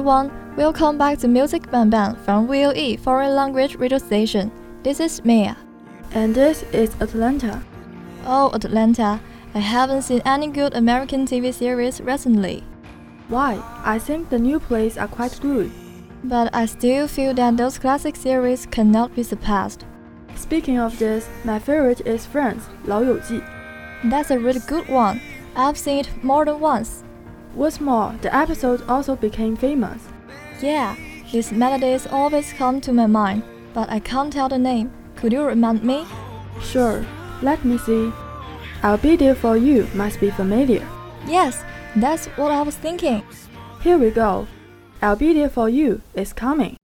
everyone, welcome back to Music Bang Bang from VOE Foreign Language Radio Station. This is Mia. And this is Atlanta. Oh, Atlanta, I haven't seen any good American TV series recently. Why? I think the new plays are quite good. But I still feel that those classic series cannot be surpassed. Speaking of this, my favorite is Friends, 老友记. That's a really good one. I've seen it more than once. What's more, the episode also became famous. Yeah, these melodies always come to my mind, but I can't tell the name. Could you remind me? Sure, let me see. I'll be there for you must be familiar. Yes, that's what I was thinking. Here we go. I'll be there for you is coming.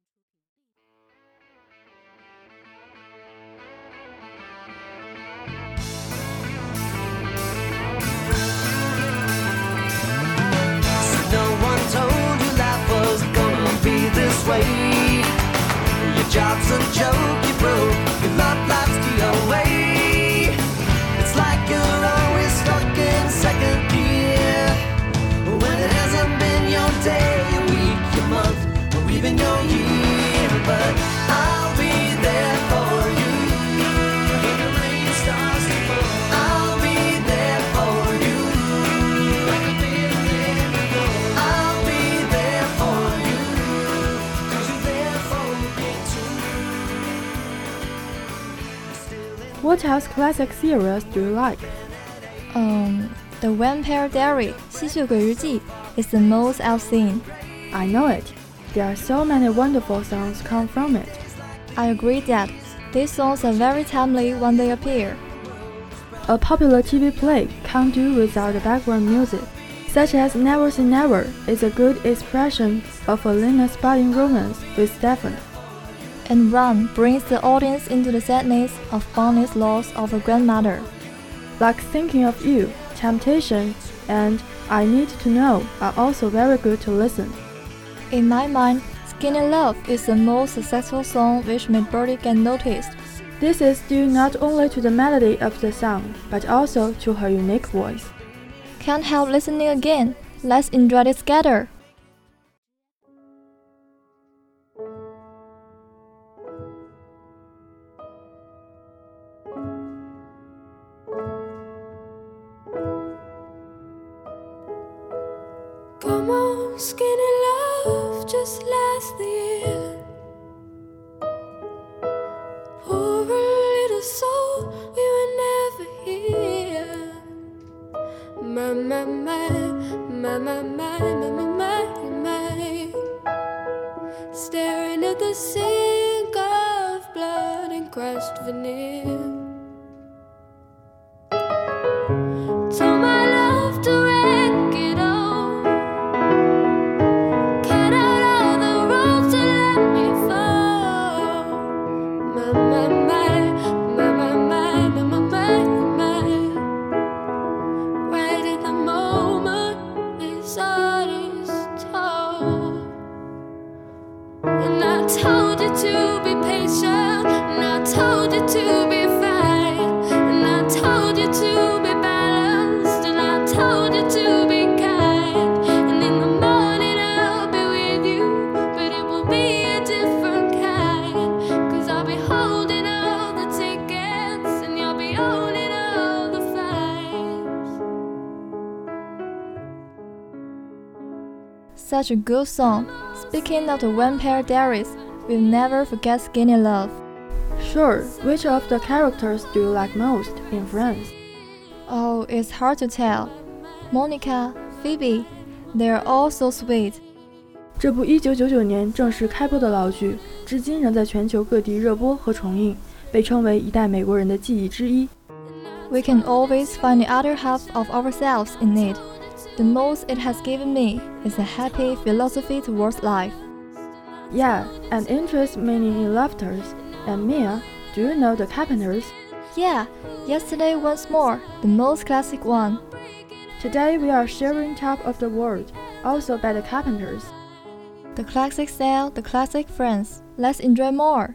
What else classic series do you like? Um, The Vampire Diary 吸血鬼日记 is the most I've seen. I know it. There are so many wonderful songs come from it. I agree that these songs are very timely when they appear. A popular TV play can't do without the background music, such as Never Say Never is a good expression of a Linus budding romance with Stefan. And Run brings the audience into the sadness of Bonnie's loss of her grandmother. Like Thinking of You, Temptation, and I Need to Know are also very good to listen. In my mind, Skinny Love is the most successful song which made Birdy get noticed. This is due not only to the melody of the song, but also to her unique voice. Can't help listening again. Let's enjoy it together. Such a good song. Speaking of the Vampire Diaries, we'll never forget Skinny Love. Sure, which of the characters do you like most in Friends? Oh, it's hard to tell. Monica, Phoebe, they're all so sweet. 这部1999年正式开播的老剧，至今仍在全球各地热播和重映，被称为一代美国人的记忆之一。 We can always find the other half of ourselves in it. The most it has given me is a happy philosophy towards life. Yeah, and interest meaning in laughters. And Mia, do you know the Carpenters? Yeah, yesterday once more, the most classic one. Today we are sharing Top of the World, also by the Carpenters. The classic style, the classic friends. Let's enjoy more.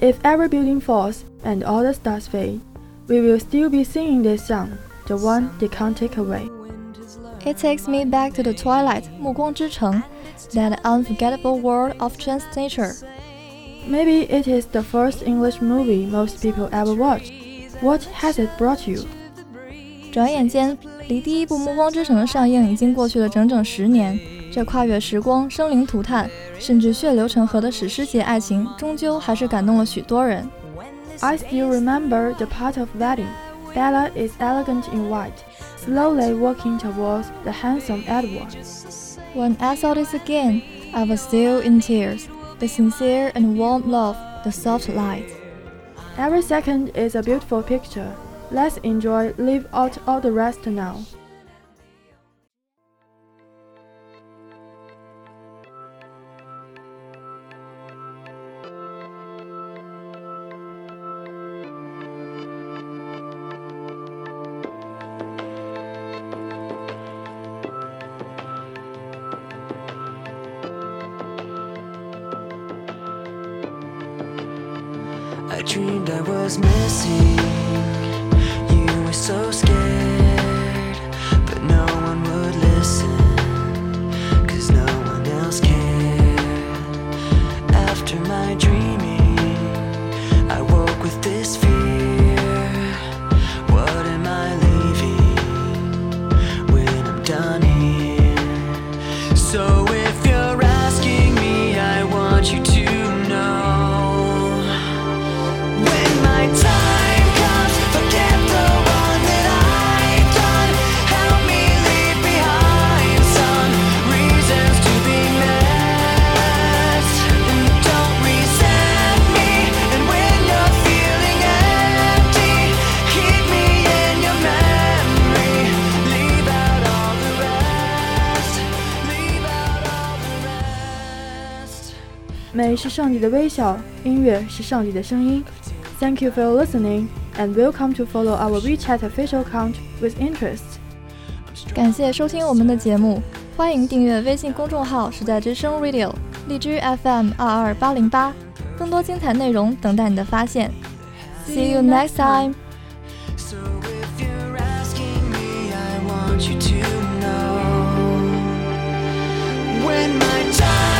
If every building falls and all the stars fade, we will still be singing this song, the one they can't take away. It takes me back to the twilight, 暮光之城, that unforgettable world of trance nature. Maybe it is the first English movie most people ever watched. What has it brought you? 转眼间， 离第一部《暮光之城》的上映已经过去了整整十年， 这跨越时光、生灵涂炭，甚至血流成河的史诗级爱情，终究还是感动了许多人。I still remember the part of wedding. Bella is elegant in white, slowly walking towards the handsome Edward. When I saw this again, I was still in tears. The sincere and warm love, the soft light. Every second is a beautiful picture. Let's enjoy, leave out all the rest now. I dreamed I was missing. 是上帝的微笑，音乐是上帝的声音。Thank you for listening, and welcome to follow our WeChat official account with interest. 感谢收听我们的节目，欢迎订阅微信公众号“时代之声 Radio”、荔枝 FM 二二八零八，更多精彩内容等待你的发现。See you next time. So if you're asking me, I want you to know when my time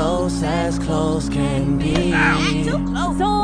Close as close can be. too close. So